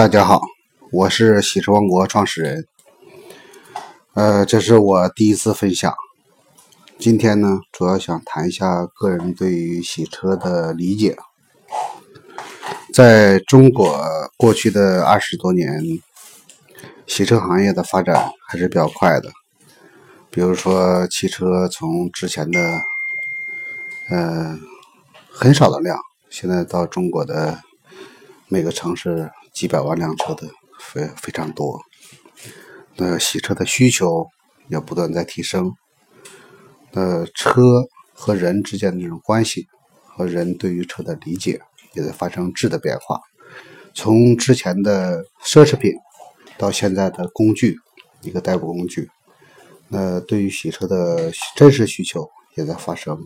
大家好，我是洗车王国创始人。呃，这是我第一次分享。今天呢，主要想谈一下个人对于洗车的理解。在中国过去的二十多年，洗车行业的发展还是比较快的。比如说，汽车从之前的呃很少的量，现在到中国的每个城市几百万辆车的非非常多。那洗车的需求也不断在提升。那车和人之间的这种关系，和人对于车的理解。也在发生质的变化，从之前的奢侈品到现在的工具，一个代步工具。那对于洗车的真实需求也在发生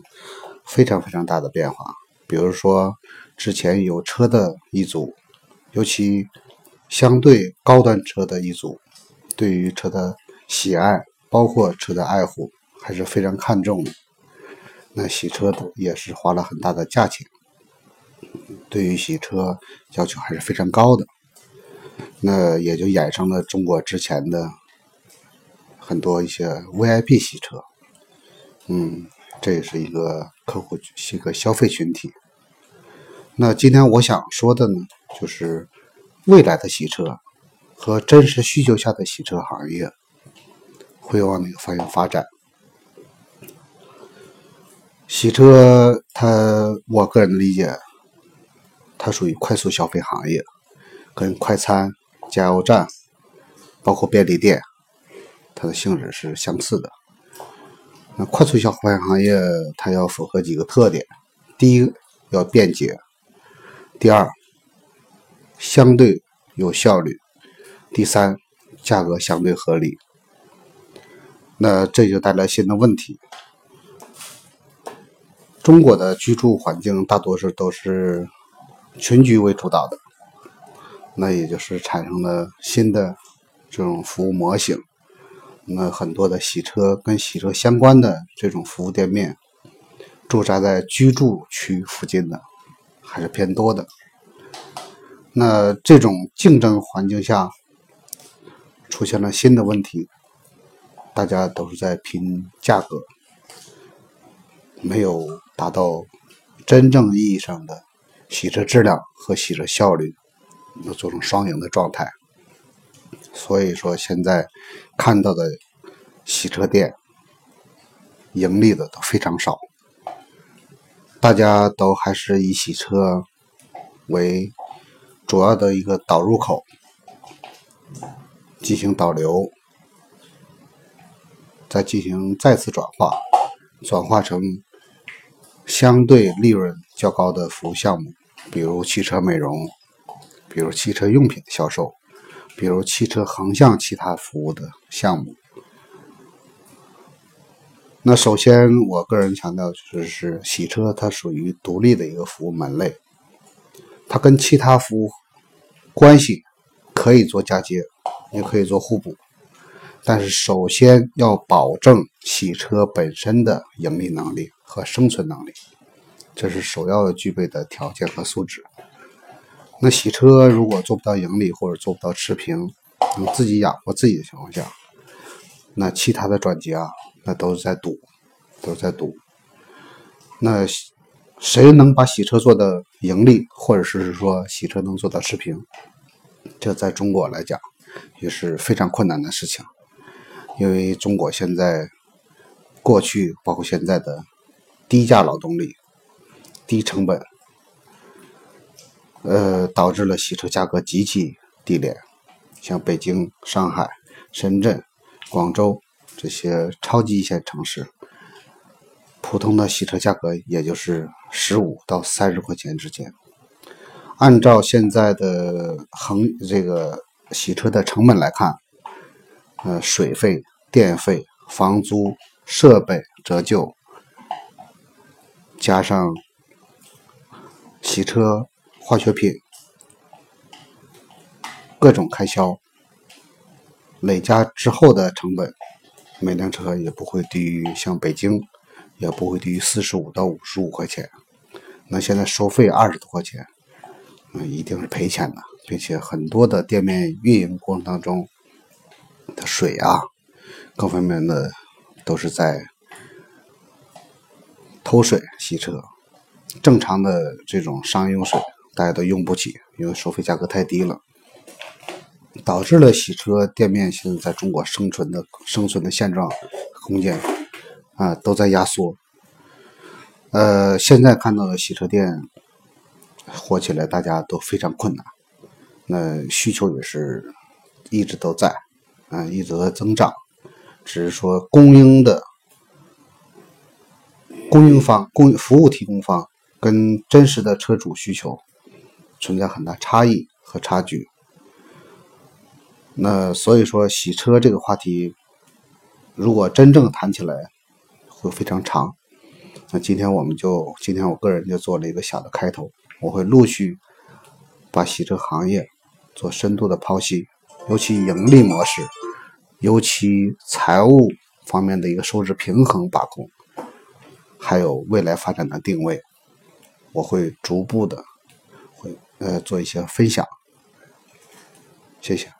非常非常大的变化。比如说，之前有车的一组，尤其相对高端车的一组，对于车的喜爱，包括车的爱护，还是非常看重的。那洗车也是花了很大的价钱。对于洗车要求还是非常高的，那也就衍生了中国之前的很多一些 VIP 洗车，嗯，这也是一个客户是一个消费群体。那今天我想说的呢，就是未来的洗车和真实需求下的洗车行业会往哪个方向发展？洗车，它我个人的理解。它属于快速消费行业，跟快餐、加油站，包括便利店，它的性质是相似的。那快速消费行业，它要符合几个特点：第一，要便捷；第二，相对有效率；第三，价格相对合理。那这就带来新的问题：中国的居住环境大多数都是。群居为主导的，那也就是产生了新的这种服务模型。那很多的洗车跟洗车相关的这种服务店面，驻扎在居住区附近的还是偏多的。那这种竞争环境下，出现了新的问题，大家都是在拼价格，没有达到真正意义上的。洗车质量和洗车效率都做成双赢的状态，所以说现在看到的洗车店盈利的都非常少，大家都还是以洗车为主要的一个导入口，进行导流，再进行再次转化，转化成相对利润。较高的服务项目，比如汽车美容，比如汽车用品的销售，比如汽车横向其他服务的项目。那首先，我个人强调就是洗车它属于独立的一个服务门类，它跟其他服务关系可以做嫁接，也可以做互补，但是首先要保证洗车本身的盈利能力和生存能力。这是首要具备的条件和素质。那洗车如果做不到盈利或者做不到持平，能自己养活自己的情况下，那其他的转接啊那都是在赌，都是在赌。那谁能把洗车做的盈利，或者是说洗车能做到持平，这在中国来讲也是非常困难的事情，因为中国现在过去包括现在的低价劳动力。低成本，呃，导致了洗车价格极其低廉。像北京、上海、深圳、广州这些超级一线城市，普通的洗车价格也就是十五到三十块钱之间。按照现在的横这个洗车的成本来看，呃，水费、电费、房租、设备折旧，加上。洗车、化学品、各种开销累加之后的成本，每辆车也不会低于像北京，也不会低于四十五到五十五块钱。那现在收费二十多块钱，那一定是赔钱的，并且很多的店面运营过程当中的水啊，各方面的都是在偷水洗车。正常的这种商用水大家都用不起，因为收费价格太低了，导致了洗车店面现在在中国生存的生存的现状空间啊都在压缩。呃，现在看到的洗车店火起来，大家都非常困难。那需求也是一直都在，嗯，一直在增长，只是说供应的供应方、供服务提供方跟真实的车主需求存在很大差异和差距。那所以说，洗车这个话题，如果真正谈起来，会非常长。那今天我们就，今天我个人就做了一个小的开头，我会陆续把洗车行业做深度的剖析，尤其盈利模式，尤其财务方面的一个收支平衡把控，还有未来发展的定位，我会逐步的会呃做一些分享，谢谢。